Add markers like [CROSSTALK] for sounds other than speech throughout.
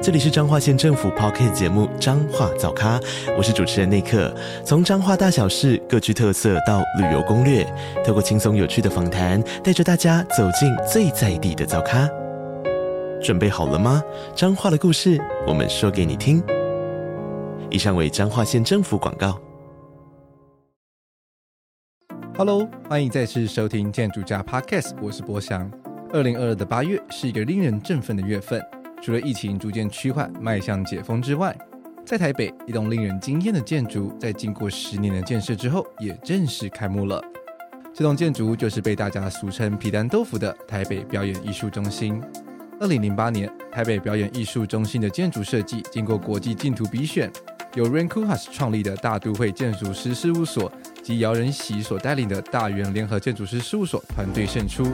这里是彰化县政府 p o c k t 节目《彰化早咖》，我是主持人内克。从彰化大小事各具特色到旅游攻略，透过轻松有趣的访谈，带着大家走进最在地的早咖。准备好了吗？彰化的故事，我们说给你听。以上为彰化县政府广告。Hello，欢迎再次收听建筑家 Podcast，我是博翔。二零二二的八月是一个令人振奋的月份。除了疫情逐渐趋缓，迈向解封之外，在台北一栋令人惊艳的建筑，在经过十年的建设之后，也正式开幕了。这栋建筑就是被大家俗称“皮蛋豆腐”的台北表演艺术中心。二零零八年，台北表演艺术中心的建筑设计经过国际竞图比选，由 r a n k u h a s 创立的大都会建筑师事务所。及姚仁喜所带领的大元联合建筑师事务所团队胜出。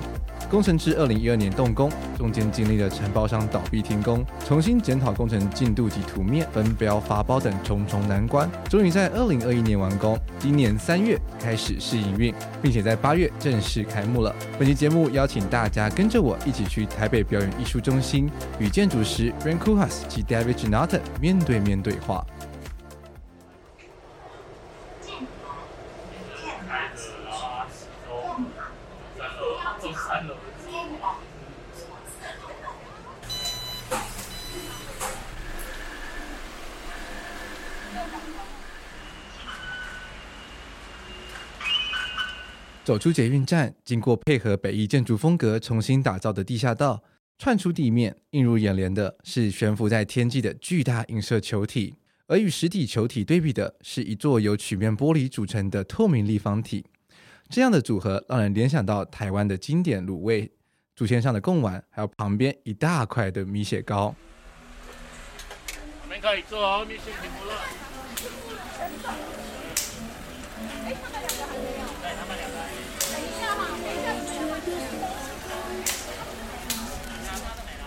工程至二零一二年动工，中间经历了承包商倒闭停工、重新检讨工程进度及图面分标发包等重重难关，终于在二零二一年完工。今年三月开始试营运，并且在八月正式开幕了。本期节目邀请大家跟着我一起去台北表演艺术中心，与建筑师 Rankuhas 及 David Jonathan 面对面对话。走出捷运站，经过配合北艺建筑风格重新打造的地下道，窜出地面，映入眼帘的是悬浮在天际的巨大映射球体，而与实体球体对比的是一座由曲面玻璃组成的透明立方体。这样的组合让人联想到台湾的经典卤味、祖先上的贡丸，还有旁边一大块的米血糕。我们可以做哦，米血停不了。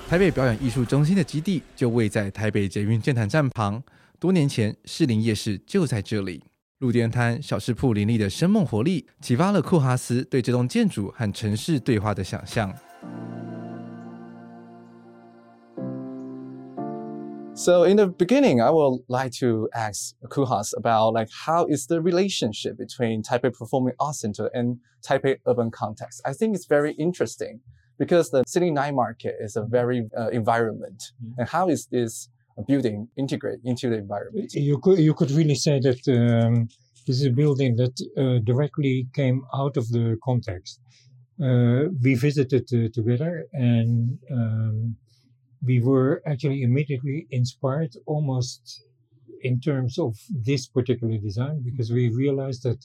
台北表演艺术中心的基地就位在台北捷运剑潭站旁，多年前士林夜市就在这里。路边摊、小吃铺林立的生猛活力，启发了库哈斯对这栋建筑和城市对话的想象。So in the beginning, I would like to ask Koolhaas about like how is the relationship between Taipei Performing Arts Center and Taipei urban context. I think it's very interesting because the city night market is a very uh, environment. Mm-hmm. And how is this building integrate into the environment? You could, you could really say that um, this is a building that uh, directly came out of the context. Uh, we visited uh, together and um, we were actually immediately inspired almost in terms of this particular design because we realized that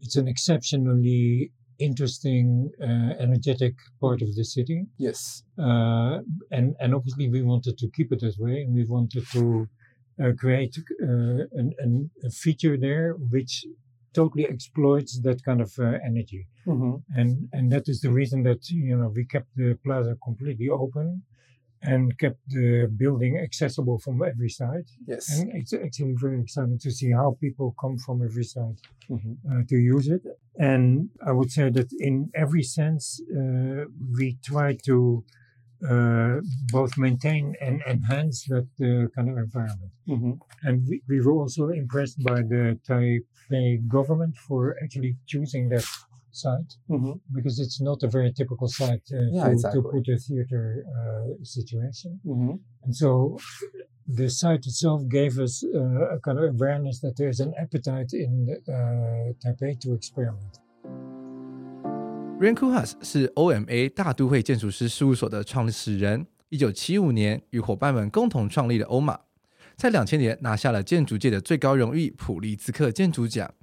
it's an exceptionally interesting, uh, energetic part of the city. Yes. Uh, and and obviously we wanted to keep it that way, and we wanted to uh, create uh, an, an, a feature there which totally exploits that kind of uh, energy. Mm-hmm. And and that is the reason that you know we kept the plaza completely open and kept the building accessible from every side. Yes. And it's actually very exciting to see how people come from every side mm-hmm. uh, to use it. And I would say that in every sense, uh, we try to uh, both maintain and enhance that uh, kind of environment. Mm-hmm. And we, we were also impressed by the Taipei government for actually choosing that site mm-hmm. because it's not a very typical site uh, yeah, to, exactly. to, put a theater uh, situation. Mm-hmm. And so the site itself gave us uh, a kind of awareness that there's an appetite in uh, Taipei to experiment. Rem Koolhaas 是 OMA 大都会建筑师事务所的创始人，一九七五年与伙伴们共同创立了欧马，在两千年拿下了建筑界的最高荣誉普利兹克建筑奖。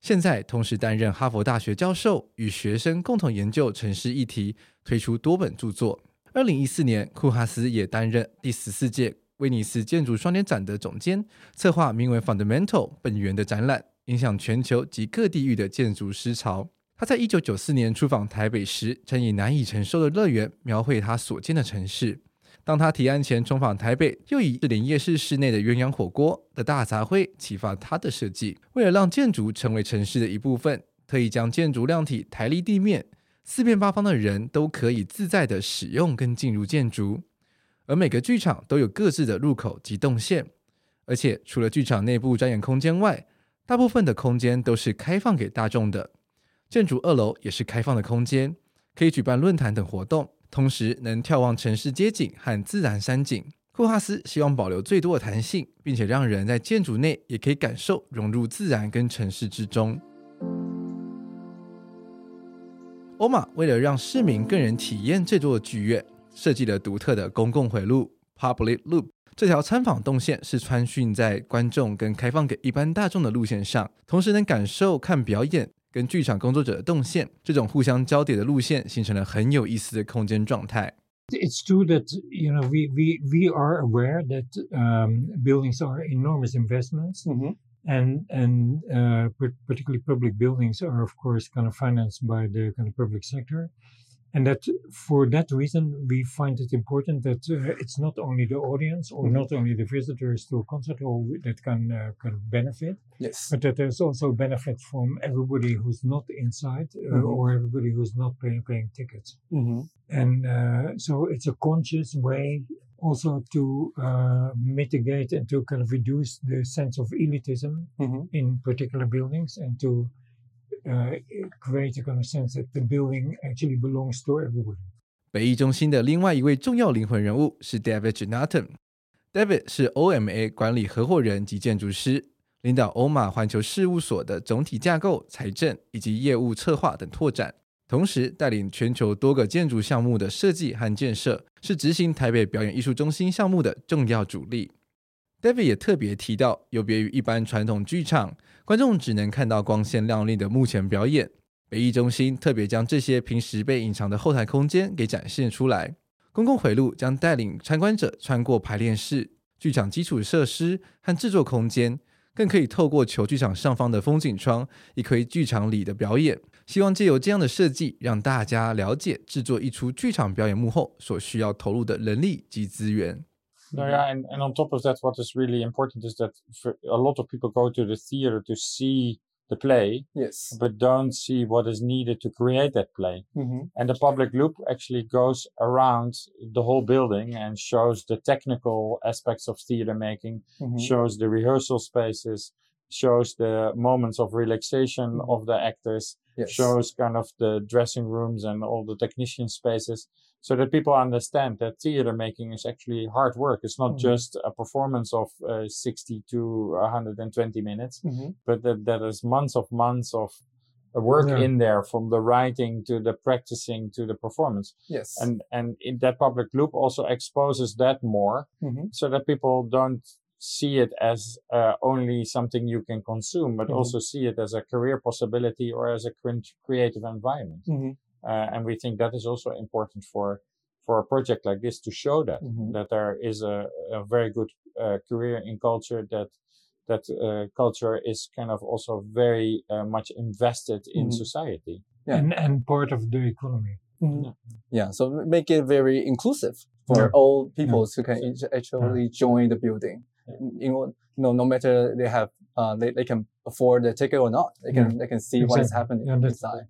现在同时担任哈佛大学教授，与学生共同研究城市议题，推出多本著作。二零一四年，库哈斯也担任第十四届威尼斯建筑双年展的总监，策划名为《Fundamental 本源》的展览，影响全球及各地域的建筑师潮。他在一九九四年出访台北时，曾以难以承受的乐园描绘他所见的城市。当他提案前重访台北，又以林夜市室内的鸳鸯火锅的大杂烩启发他的设计。为了让建筑成为城市的一部分，特意将建筑量体抬离地面，四面八方的人都可以自在的使用跟进入建筑。而每个剧场都有各自的入口及动线，而且除了剧场内部展演空间外，大部分的空间都是开放给大众的。建筑二楼也是开放的空间，可以举办论坛等活动，同时能眺望城市街景和自然山景。库哈斯希望保留最多的弹性，并且让人在建筑内也可以感受融入自然跟城市之中。欧玛为了让市民更能体验这座剧院，设计了独特的公共回路 （Public Loop）。这条参访动线是穿训在观众跟开放给一般大众的路线上，同时能感受看表演。跟剧场工作者的动线，这种互相交叠的路线，形成了很有意思的空间状态。It's true that you know we we we are aware that um, buildings are enormous investments, mm-hmm. and and uh, particularly public buildings are of course kind of financed by the kind of public sector. And that for that reason we find it important that uh, it's not only the audience or mm-hmm. not only the visitors to a concert hall that can uh, can benefit yes but that there's also benefit from everybody who's not inside uh, mm-hmm. or everybody who's not paying paying tickets mm-hmm. and uh, so it's a conscious way also to uh, mitigate and to kind of reduce the sense of elitism mm-hmm. in particular buildings and to create a kind of sense that the building actually belongs to everybody. 北艺中心的另外一位重要灵魂人物是 David Jonathan。David 是 OMA 管理合伙人及建筑师，领导欧马环球事务所的总体架构、财政以及业务策划等拓展，同时带领全球多个建筑项目的设计和建设，是执行台北表演艺术中心项目的重要主力。David 也特别提到，有别于一般传统剧场，观众只能看到光鲜亮丽的幕前表演。北艺中心特别将这些平时被隐藏的后台空间给展现出来。公共回路将带领参观者穿过排练室、剧场基础设施和制作空间，更可以透过球剧场上方的风景窗，一窥剧场里的表演。希望借由这样的设计，让大家了解制作一出剧场表演幕后所需要投入的人力及资源。No, yeah, and, and on top of that, what is really important is that a lot of people go to the theater to see the play, yes, but don't see what is needed to create that play. Mm-hmm. And the public loop actually goes around the whole building and shows the technical aspects of theater making, mm-hmm. shows the rehearsal spaces, shows the moments of relaxation mm-hmm. of the actors, yes. shows kind of the dressing rooms and all the technician spaces so that people understand that theater making is actually hard work. It's not mm-hmm. just a performance of uh, 60 to 120 minutes, mm-hmm. but that, that is months of months of work yeah. in there from the writing to the practicing to the performance. Yes. And, and in that public loop also exposes that more mm-hmm. so that people don't see it as uh, only something you can consume, but mm-hmm. also see it as a career possibility or as a creative environment. Uh, and we think that is also important for for a project like this to show that mm-hmm. that there is a, a very good uh, career in culture that that uh, culture is kind of also very uh, much invested in mm-hmm. society yeah. and, and part of the economy mm-hmm. yeah. yeah. so make it very inclusive for yeah. all people yeah. who can actually join the building you know no no matter they have uh, they, they can afford the ticket or not they can they can see exactly. what is happening inside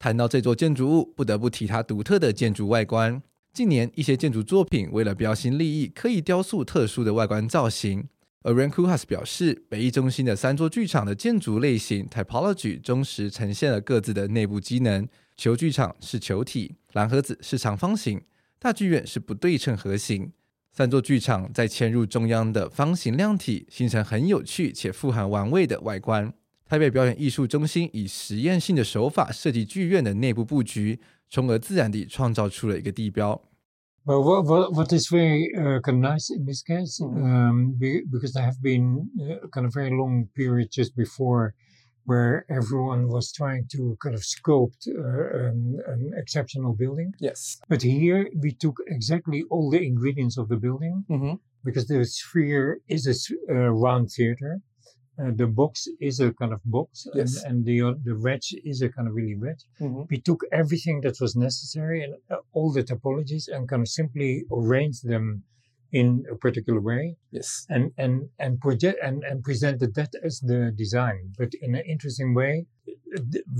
谈到这座建筑物，不得不提它独特的建筑外观。近年，一些建筑作品为了标新立异，刻意雕塑特殊的外观造型。而 r a n k u h a s 表示，北艺中心的三座剧场的建筑类型 typology 忠实呈现了各自的内部机能。球剧场是球体，蓝盒子是长方形，大剧院是不对称盒形。三座剧场在嵌入中央的方形量体，形成很有趣且富含玩味的外观。台北表演艺术中心以实验性的手法设计剧院的内部布局，从而自然地创造出了一个地标。Well, what, what, what is very uh, kind of nice in this case, mm-hmm. um, be, because there have been uh, kind of very long period just before where everyone was trying to kind of sculpt uh, an, an, exceptional building. Yes. But here we took exactly all the ingredients of the building mm-hmm. because the sphere is a round theater uh, the box is a kind of box Yes. and, and the uh, the wedge is a kind of really wedge. Mhm. We took everything that was necessary and uh, all the typologies and kind of simply arranged them in a particular way Yes. and and and project and, and presented that as the design but in an interesting way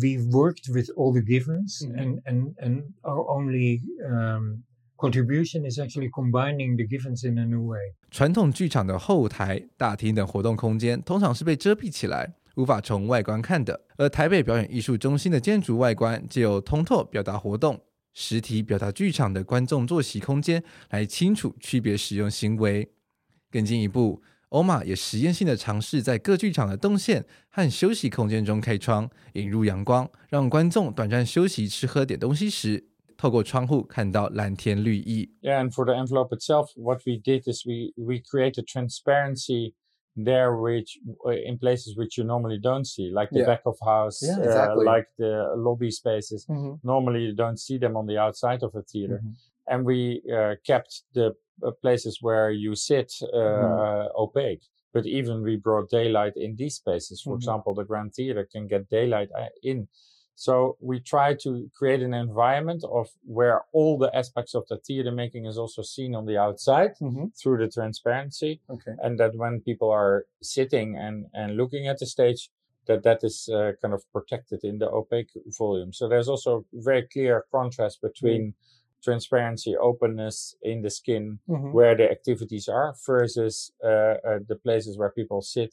we worked with all the givens Mhm. and and and our only um, contribution is actually combining the givens in a new way 传统剧场的后台、大厅等活动空间通常是被遮蔽起来，无法从外观看的。而台北表演艺术中心的建筑外观，借由通透表达活动、实体表达剧场的观众坐席空间，来清楚区别使用行为。更进一步，欧玛也实验性的尝试在各剧场的动线和休息空间中开窗，引入阳光，让观众短暂休息、吃喝点东西时，透过窗户看到蓝天绿意。 Yeah, and for the envelope itself, what we did is we we created transparency there, which uh, in places which you normally don't see, like the Yeah. back of house, Yeah, uh, exactly. like the lobby spaces. Mhm. Normally, you don't see them on the outside of a theater, Mhm. and we uh, kept the uh, places where you sit uh, Mhm. uh, opaque. But even we brought daylight in these spaces. For Mhm. example, the Grand Theater can get daylight uh, in. So we try to create an environment of where all the aspects of the theater making is also seen on the outside Mhm. through the transparency, Okay. and that when people are sitting and and looking at the stage, that that is uh, kind of protected in the opaque volume. So there's also very clear contrast between transparency, openness in the skin Mhm. where the activities are versus uh, uh, the places where people sit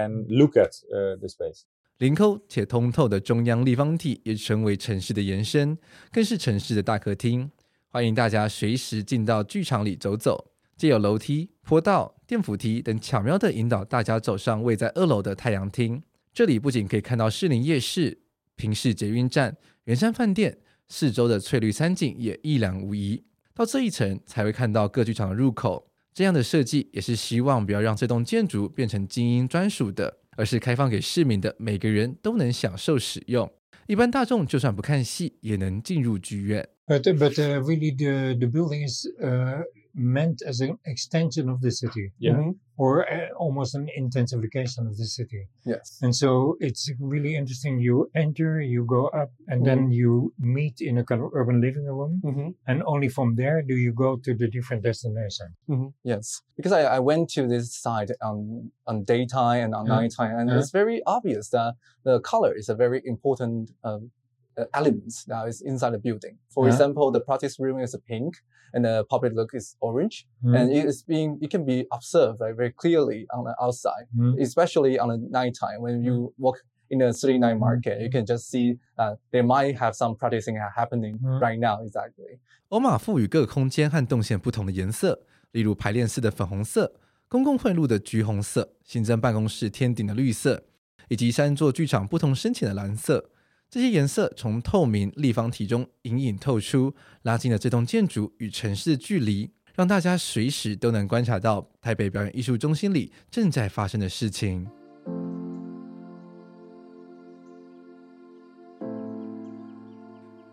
and look at uh, the space. 临抠且通透的中央立方体也成为城市的延伸，更是城市的大客厅。欢迎大家随时进到剧场里走走，借有楼梯、坡道、电扶梯等巧妙的引导大家走上位在二楼的太阳厅。这里不仅可以看到士林夜市、平市捷运站、圆山饭店，四周的翠绿山景也一览无遗。到这一层才会看到各剧场的入口。这样的设计也是希望不要让这栋建筑变成精英专属的，而是开放给市民的每个人都能享受使用。一般大众就算不看戏，也能进入剧院。but but uh, really the the building is uh, meant as an extension of the city Yeah. Mhm. or uh, almost an intensification of the city Yes. And so it's really interesting. You enter, you go up, and then you meet in a kind of urban living room. Mhm. And only from there do you go to the different destination. Mhm. Yes, because I, I went to this site on on daytime and on Yeah. nighttime, and Yeah. it's very obvious that the color is a very important um, uh, element that is inside the building. For Yeah. example, the practice room is pink, and the public look is orange, Mm. and it is being it can be observed like, very clearly on the outside, Mm. especially on the nighttime when you walk in the city night market. You can just see uh, they might have some practicing happening Mm. right now. Exactly. 欧玛赋予各个空间和动线不同的颜色，例如排练室的粉红色、公共会路的橘红色、行政办公室天顶的绿色，以及三座剧场不同深浅的蓝色。 这些颜色从透明立方体中隐隐透出，拉近了这栋建筑与城市的距离，让大家随时都能观察到台北表演艺术中心里正在发生的事情。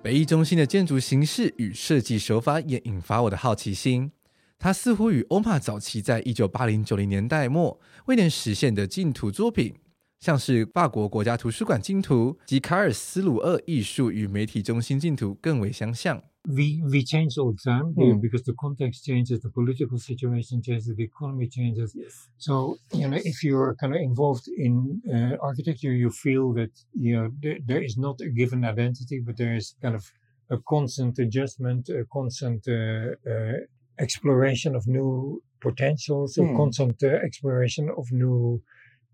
北艺中心的建筑形式与设计手法也引发我的好奇心。它似乎与欧玛早期在一九八零九零年代末未能实现的净土作品，像是法国国家图书馆净土及卡尔斯鲁厄艺术与媒体中心净土更为相像。 We we change all the time Mm. because the context changes, the political situation changes, the economy changes. Yes. So you know, if you're kind of involved in uh, architecture, you feel that you know there, there is not a given identity, but there is kind of a constant adjustment, a constant uh, uh, exploration of new potentials, a Hmm. constant uh, exploration of new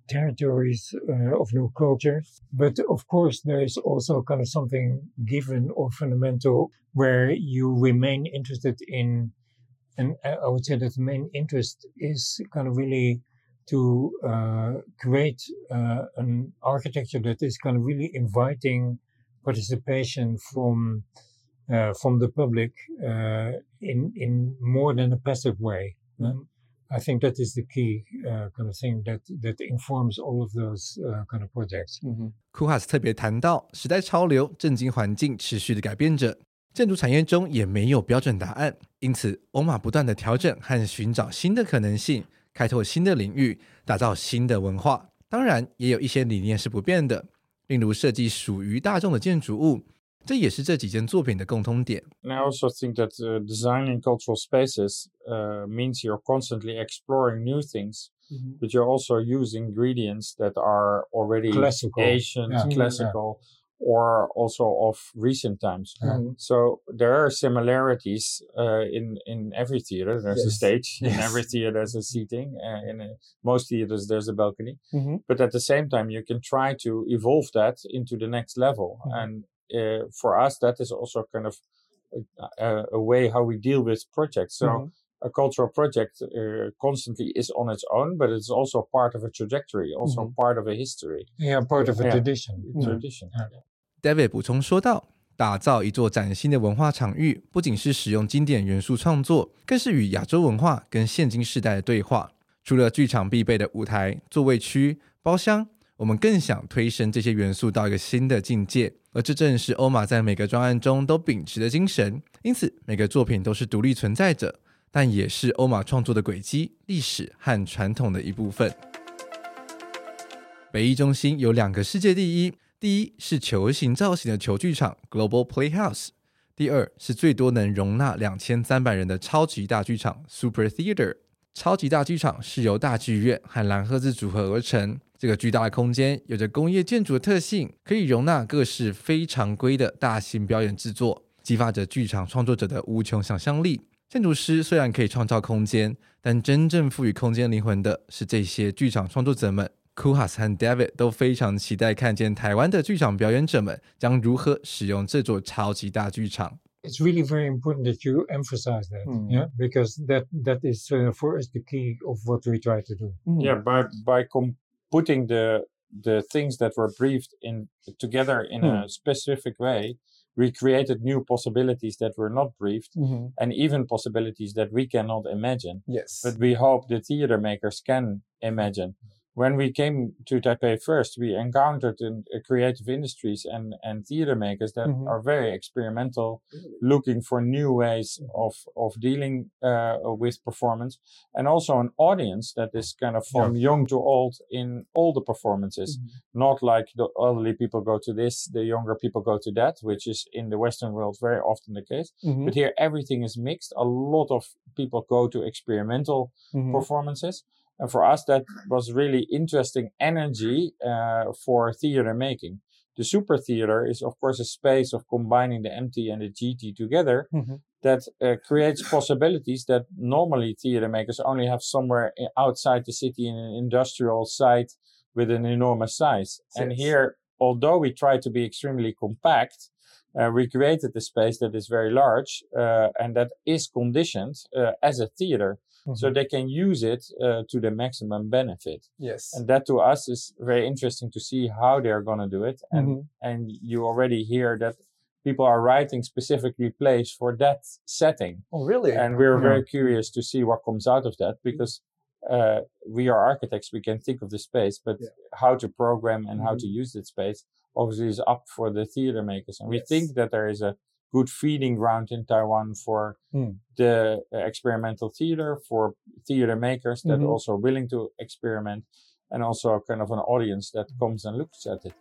territories, uh, of new cultures. But of course, there is also kind of something given or fundamental where you remain interested in and I would say that the main interest is kind of really to uh, create uh, an architecture that is kind of really inviting participation from uh, from the public uh, in in more than a passive way. Um, I think that is the key uh, kind of thing that that informs all of those kind of projects. Mhm. 库哈斯特别谈到，时代潮流、政经环境持续的改变着，建筑产业中也没有标准答案，因此欧玛不断的调整和寻找新的可能性，开拓新的领域，打造新的文化。当然，也有一些理念是不变的，例如设计属于大众的建筑物，这也是这几件作品的共通点。And I also think that uh, designing cultural spaces uh, means you're constantly exploring new things, Mhm. but you're also using ingredients that are already Classical. ancient, Yeah. Mhm. classical, or also of recent times. Mhm. So there are similarities uh, in in every theater. There's a Yes. stage in Yes. every theater. There's a seating. Uh, in a, most theaters, there's a balcony. Mhm. But at the same time, you can try to evolve that into the next level. Mhm. And uh, for us, that is also kind of a, a, a way how we deal with projects. So Mhm. a cultural project uh, constantly is on its own, but it's also part of a trajectory, also Mhm. part of a history, Yeah, part of a Yeah. tradition. tradition. David 补充说道：“打造一座崭新的文化场域，不仅是使用经典元素创作，更是与亚洲文化跟现今世代的对话。除了剧场必备的舞台、座位区、包厢， 我们更想推升这些元素到一个新的境界。而这正是欧玛在每个专案中都秉持的精神。因此，每个作品都是独立存在着，但也是欧玛创作的轨迹、历史和传统的一部分。北艺中心有两个世界第一。”第一是球形造型的球剧场 Global Playhouse，第二是最多能容纳两千三百人的超级大剧场 Super Theater。超级大剧场是由大剧院和蓝盒子组合而成。这个巨大的空间有着工业建筑的特性，可以容纳各式非常规的大型表演制作，激发着剧场创作者的无穷想象力。建筑师虽然可以创造空间，但真正赋予空间灵魂的是这些剧场创作者们。Kuhas 和 David 都非常期待看见台湾的剧场表演者们将如何使用这座超级大剧场。It's really very important that you emphasize that, Mm. yeah, because that that is uh, for us the key of what we try to do. Yeah, by by com- putting the the things that were briefed in together in a specific way, we created new possibilities that were not briefed, Mhm. and even possibilities that we cannot imagine. Yes. but we hope the theater makers can imagine. When we came to Taipei first, we encountered in, uh, creative industries and, and theater makers that Mhm. are very experimental, looking for new ways of, of dealing uh, with performance, and also an audience that is kind of from young to old in all the performances. Not like the elderly people go to this, the younger people go to that, which is in the Western world very often the case. Mhm. But here everything is mixed. A lot of people go to experimental Mhm. performances. And for us, that was really interesting energy uh, for theater making. The super theater is, of course, a space of combining the MT and the GT together Mhm. that uh, creates possibilities that normally theater makers only have somewhere outside the city in an industrial site with an enormous size. And here, although we try to be extremely compact, uh, we created a space that is very large uh, and that is conditioned uh, as a theater so Mhm. they can use it uh, to the maximum benefit. yes. And that to us is very interesting to see how they're going to do it. And, Mhm. and you already hear that people are writing specifically plays for that setting. Oh, really? And we're Yeah. very curious to see what comes out of that because uh, we are architects. We can think of the space, but Yeah. how to program and how Mhm. to use that space obviously is up for the theater makers. And we think that there is a good feeding ground in Taiwan for mm. the uh, experimental theater, for theater makers that mm-hmm. are also willing to experiment, and also kind of an audience that comes and looks at it.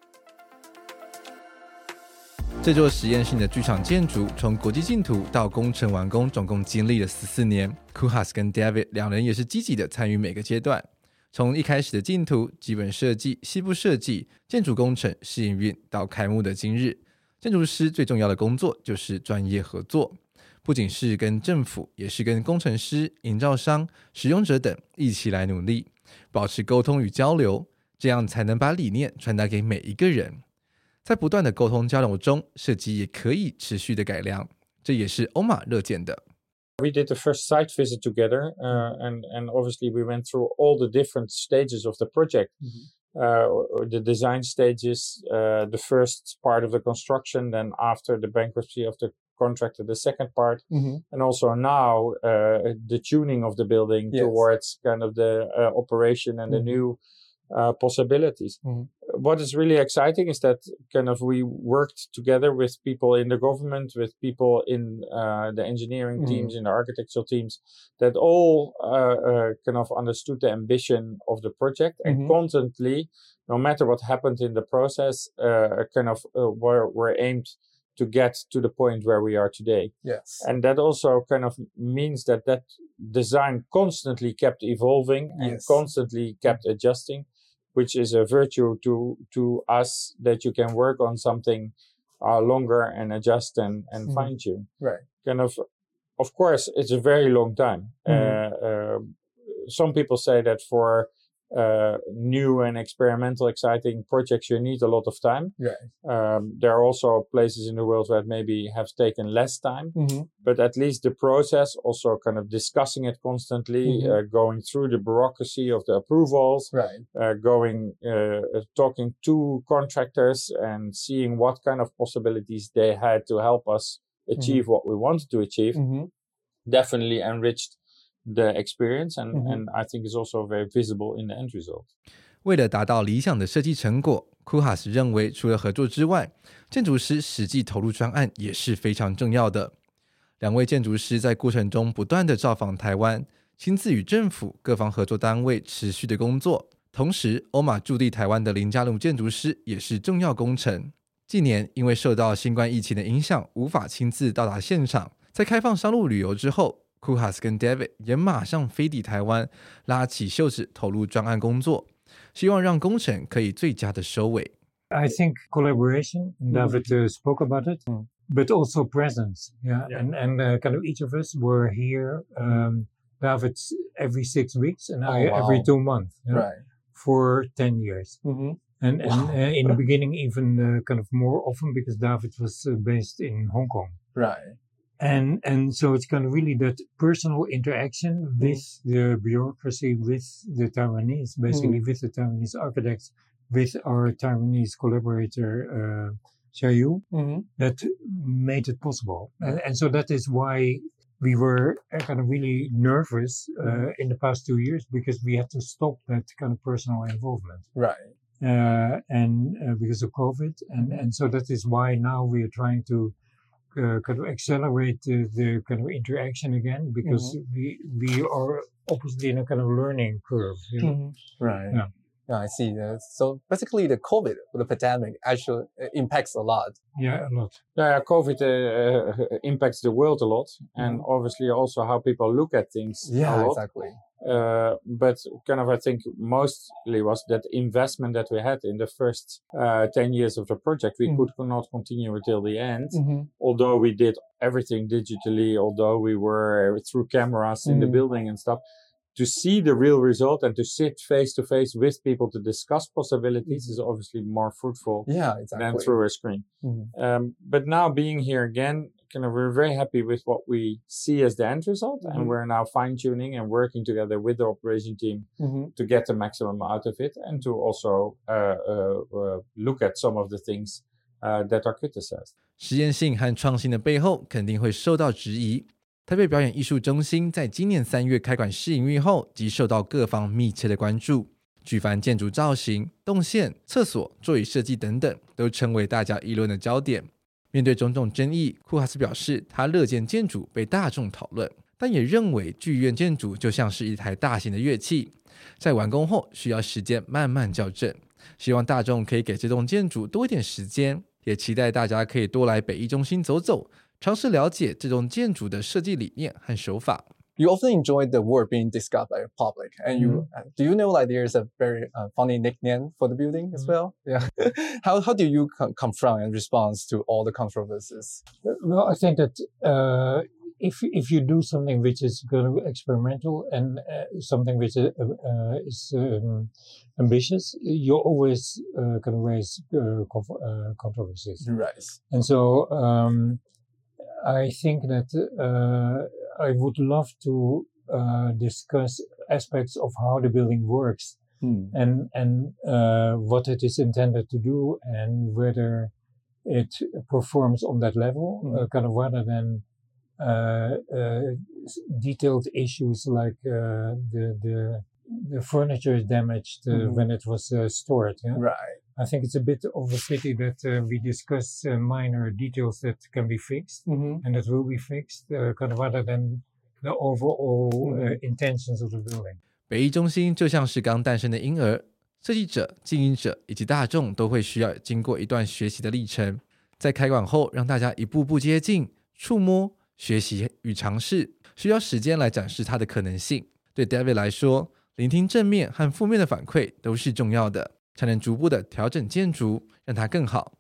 这座实验性的剧场建筑，从国际竞图到工程完工，总共经历了十四年。Koolhaas 跟 David 两人也是积极的参与每个阶段，从一开始的竞图、基本设计、西部设计、建筑工程、试营运，到开幕的今日。建筑师最重要的工作就是专业合作，不仅是跟政府，也是跟工程师、营造商、使用者等一起来努力，保持沟通与交流，这样才能把理念传达给每一个人。在不断的沟通交流中，设计也可以持续的改良，这也是欧玛乐见的。We did the first site visit together, uh, and and obviously we went through all the different stages of the project. Uh, or the design stages, uh, the first part of the construction, then after the bankruptcy of the contractor, the second part, Mhm. and also now uh, the tuning of the building Yes. towards kind of the uh, operation and the Mhm. new uh, possibilities. Mhm. What is really exciting is that kind of we worked together with people in the government, with people in uh, the engineering Mhm. teams, in the architectural teams, that all uh, uh, kind of understood the ambition of the project and Mhm. constantly, no matter what happened in the process, uh, kind of uh, were, were aimed to get to the point where we are today. Yes. And that also kind of means that that design constantly kept evolving and Yes. constantly kept adjusting, which is a virtue to to us that you can work on something uh, longer and adjust and, and Mhm. fine tune. Right. Kind of, of course, it's a very long time. Mhm. Uh, uh, some people say that for uh, new and experimental, exciting projects, you need a lot of time. Right. Um, there are also places in the world where it maybe have taken less time, Mm-hmm. but at least the process, also kind of discussing it constantly, Mhm. uh, going through the bureaucracy of the approvals, Right. uh, going, uh, uh, talking to contractors and seeing what kind of possibilities they had to help us achieve what we wanted to achieve, Mm-hmm. definitely enriched the experience and, Mhm. and I think is also very visible in the end result. 为了达到理想的设计成果，库哈斯认为，除了合作之外，建筑师实际投入专案也是非常重要的。两位建筑师在过程中不断的造访台湾，亲自与政府各方合作单位持续的工作。同时，欧马驻地台湾的林家路建筑师也是重要工程。近年因为受到新冠疫情的影响，无法亲自到达现场。在开放商路旅游之后，库哈斯跟 David 也马上飞抵台湾，拉起袖子投入专案工作。希望让工程可以最佳的收尾。 I think collaboration, and David uh, spoke about it, Mm. but also presence. Yeah, Yeah. and and uh, kind of each of us were here. Um, David's every six weeks, and I Oh, wow. every two months yeah, Right. for ten years. Mm-hmm. And, and Wow. uh, in the beginning, even uh, kind of more often because David was uh, based in Hong Kong. Right. and and so it's kind of really that personal interaction with the bureaucracy with the taiwanese basically with the taiwanese architects with our taiwanese collaborator uh Xiaoyu, Mm-hmm. that made it possible. And, and so that is why we were uh, kind of really nervous uh, in the past two years because we had to stop that kind of personal involvement. Right. uh, and uh, because of COVID, and and so that is why now we are trying to uh, kind of accelerate the, the kind of interaction again because we we are obviously in a kind of learning curve. You know? Mm-hmm. Right. Yeah. Yeah, I see. Uh, so basically, the COVID, the pandemic, actually uh, impacts a lot. Yeah, a lot. Yeah, COVID uh, uh, impacts the world a lot, and obviously also how people look at things a Yeah, lot. exactly. Uh, but kind of, I think mostly was that investment that we had in the first uh, 10 years of the project. We Mhm. could not continue until the end, Mm-hmm. although we did everything digitally, although we were through cameras in the Mhm. building and stuff. To see the real result and to sit face to face with people to discuss possibilities is obviously more fruitful Yeah, than through a screen. Mhm. Um, but now being here again, kind of, we're very happy with what we see as the end result, Mhm. and we're now fine tuning and working together with the operation team Mm-hmm. to get the maximum out of it, and to also uh, uh, uh, look at some of the things uh, that are criticized. 实验性和创新的背后肯定会受到质疑。台北表演艺术中心在今年三月开馆试营运后，即受到各方密切的关注。举凡建筑造型、动线、厕所、座椅设计等等，都成为大家议论的焦点。 面对种种争议，库哈斯表示，他乐见建筑被大众讨论，但也认为剧院建筑就像是一台大型的乐器，在完工后需要时间慢慢校正。希望大众可以给这栋建筑多点时间，也期待大家可以多来北艺中心走走，尝试了解这栋建筑的设计理念和手法。You often enjoy the work being discussed by the public, and you uh, do you know like there's a very uh, funny nickname for the building as well? Yeah. [LAUGHS] how how do you co- confront and respond to all the controversies? Well, I think that uh, if if you do something which is kind of experimental and uh, something which is, uh, is um, ambitious, you're always uh, kind of raise uh, conf- uh, controversies. Right. And so um, I think that uh, I would love to uh, discuss aspects of how the building works Hmm. and and uh, what it is intended to do and whether it performs on that level, Mm. uh, kind of rather than uh, uh, detailed issues like uh, the the the furniture is damaged uh, Mhm. when it was uh, stored. yeah? Right. I think it's a bit of a pity that uh, we discuss uh, minor details that can be fixed Mm-hmm. and that will be fixed, uh, kind of rather than the overall uh, intentions of the building. 北艺中心就像是刚诞生的婴儿，设计者、经营者以及大众都会需要经过一段学习的历程。在开馆后，让大家一步步接近、触摸、学习与尝试，需要时间来展示它的可能性。对 David 来说，聆听正面和负面的反馈都是重要的，才能逐步的调整建筑，让它更好。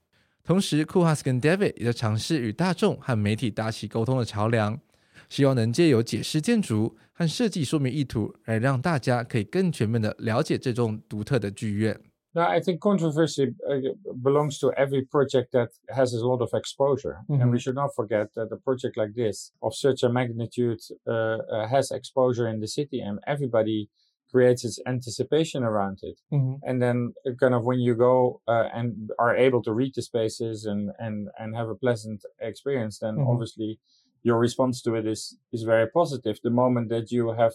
同时，库哈斯跟 David 也在尝试与大众和媒体搭起沟通的桥梁，希望能借由解释建筑和设计说明意图，来让大家可以更全面的了解这栋独特的剧院。 No, I think controversy uh, belongs to every project that has a lot of exposure. And we should not forget that a project like this, of such a magnitude, uh, uh, has exposure in the city, and everybody creates its anticipation around it. Mm-hmm. And then, uh, kind of, when you go uh, and are able to read the spaces and and and have a pleasant experience, then Mhm. obviously your response to it is is very positive. The moment that you have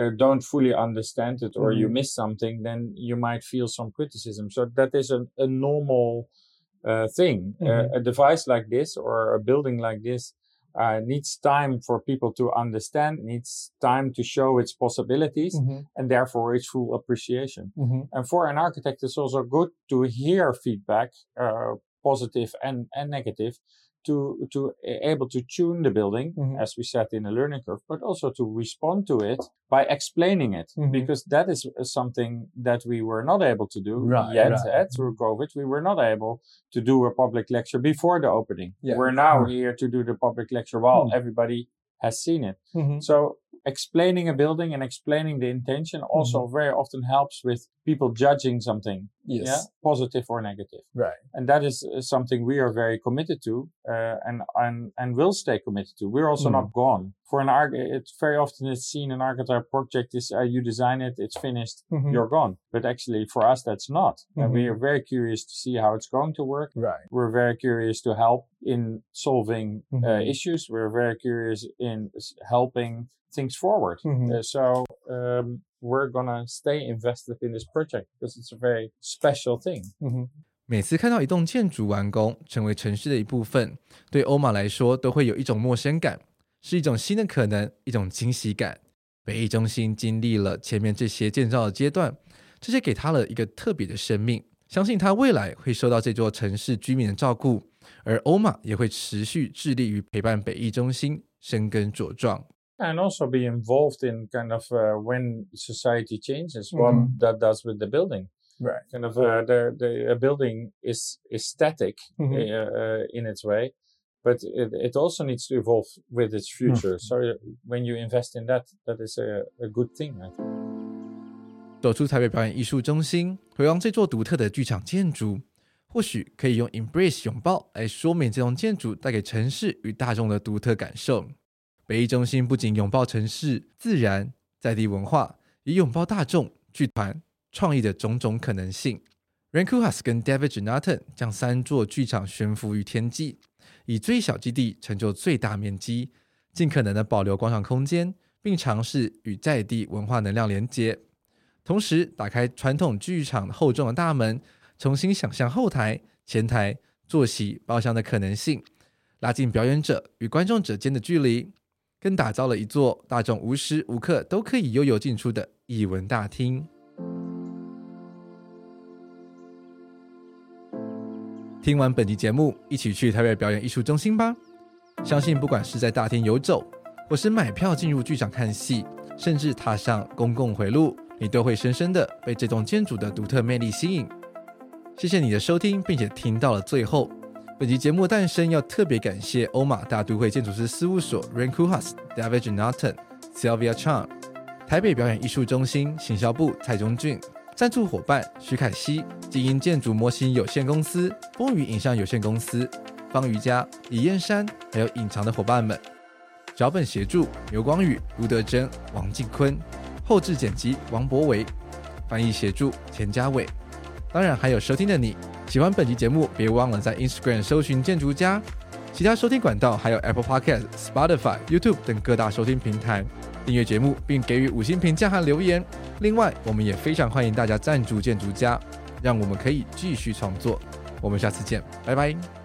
uh, don't fully understand it or you Mhm. miss something, then you might feel some criticism. So that is a, a normal uh, thing. Uh, a device like this or a building like this uh, needs time for people to understand, needs time to show its possibilities, Mm-hmm. and therefore its full appreciation. Mm-hmm. And for an architect, it's also good to hear feedback, uh, positive and, and negative, to to able to tune the building, Mhm. as we said in the learning curve, but also to respond to it by explaining it, Mhm. because that is uh, something that we were not able to do Right, yet right. uh, through COVID. We were not able to do a public lecture before the opening. Yeah. We're now here to do the public lecture while Hmm. everybody has seen it. Mm-hmm. So explaining a building and explaining the intention also very often helps with people judging something, Yes. yeah, positive or negative. Right. And that is uh, something we are very committed to, uh, and and and will stay committed to. We're also Mm. not gone For an arch, it's very often it's seen an architect project is uh, you design it, it's finished, Mhm. you're gone. But actually, for us, that's not. And we Mhm. are very curious to see how it's going to work. Right. We're very curious to help in solving uh, Mhm. issues. We're very curious in s- helping things forward. Mhm. Uh, so um, we're gonna stay invested in this project because it's a very special thing. Mm-hmm. 每次看到一栋建筑完工，成为城市的一部分，对欧玛来说都会有一种陌生感， 是一种新的可能，一种惊喜感。北艺中心经历了前面这些建造的阶段，这些给他了一个特别的生命。相信他未来会受到这座城市居民的照顾，而欧玛也会持续致力于陪伴北艺中心生根茁壮。And also be involved in kind of uh, when society changes, what Mhm. that does with the building. Right. Kind of uh, the the a building is is static Mhm. uh, uh, in its way, but it, it also needs to evolve with its future. So uh, when you invest in that, that is a, a good thing. I think. 走出台北表演艺术中心，回望这座独特的剧场建筑，或许可以用 embrace 拥抱来说明这栋建筑带给城市与大众的独特感受。北艺中心不仅拥抱城市、自然、在地文化，也拥抱大众、剧团、创意的种种可能性。Rankuhas 跟 David Jonathan 将三座剧场悬浮于天际，以最小基地成就最大面积，尽可能的保留广场空间，并尝试与在地文化能量连接。同时，打开传统剧场厚重的大门，重新想象后台、前台、坐席、包厢的可能性，拉近表演者与观众者间的距离，更打造了一座大众无时无刻都可以悠游进出的艺文大厅。听完本集节目，一起去台北表演艺术中心吧！相信不管是在大厅游走，或是买票进入剧场看戏，甚至踏上公共回路，你都会深深的被这栋建筑的独特魅力吸引。谢谢你的收听，并且听到了最后。本集节目诞生要特别感谢欧马大都会建筑师事务所 Rankuhas、David Jonathan、Sylvia Chang、台北表演艺术中心行销部蔡中俊、赞助伙伴徐凯熙、基因建筑模型有限公司、风雨影像有限公司、方瑜伽、李燕山，还有隐藏的伙伴们。脚本协助刘光宇、卢德珍、王敬坤，后置剪辑王博维，翻译协助钱家伟。当然还有收听的你，喜欢本期节目，别忘了在 Instagram 搜寻建筑家，其他收听管道还有 Apple Podcast、Spotify、YouTube 等各大收听平台订阅节目，并给予五星评价和留言。另外，我们也非常欢迎大家赞助建筑家，让我们可以继续创作。我们下次见，拜拜。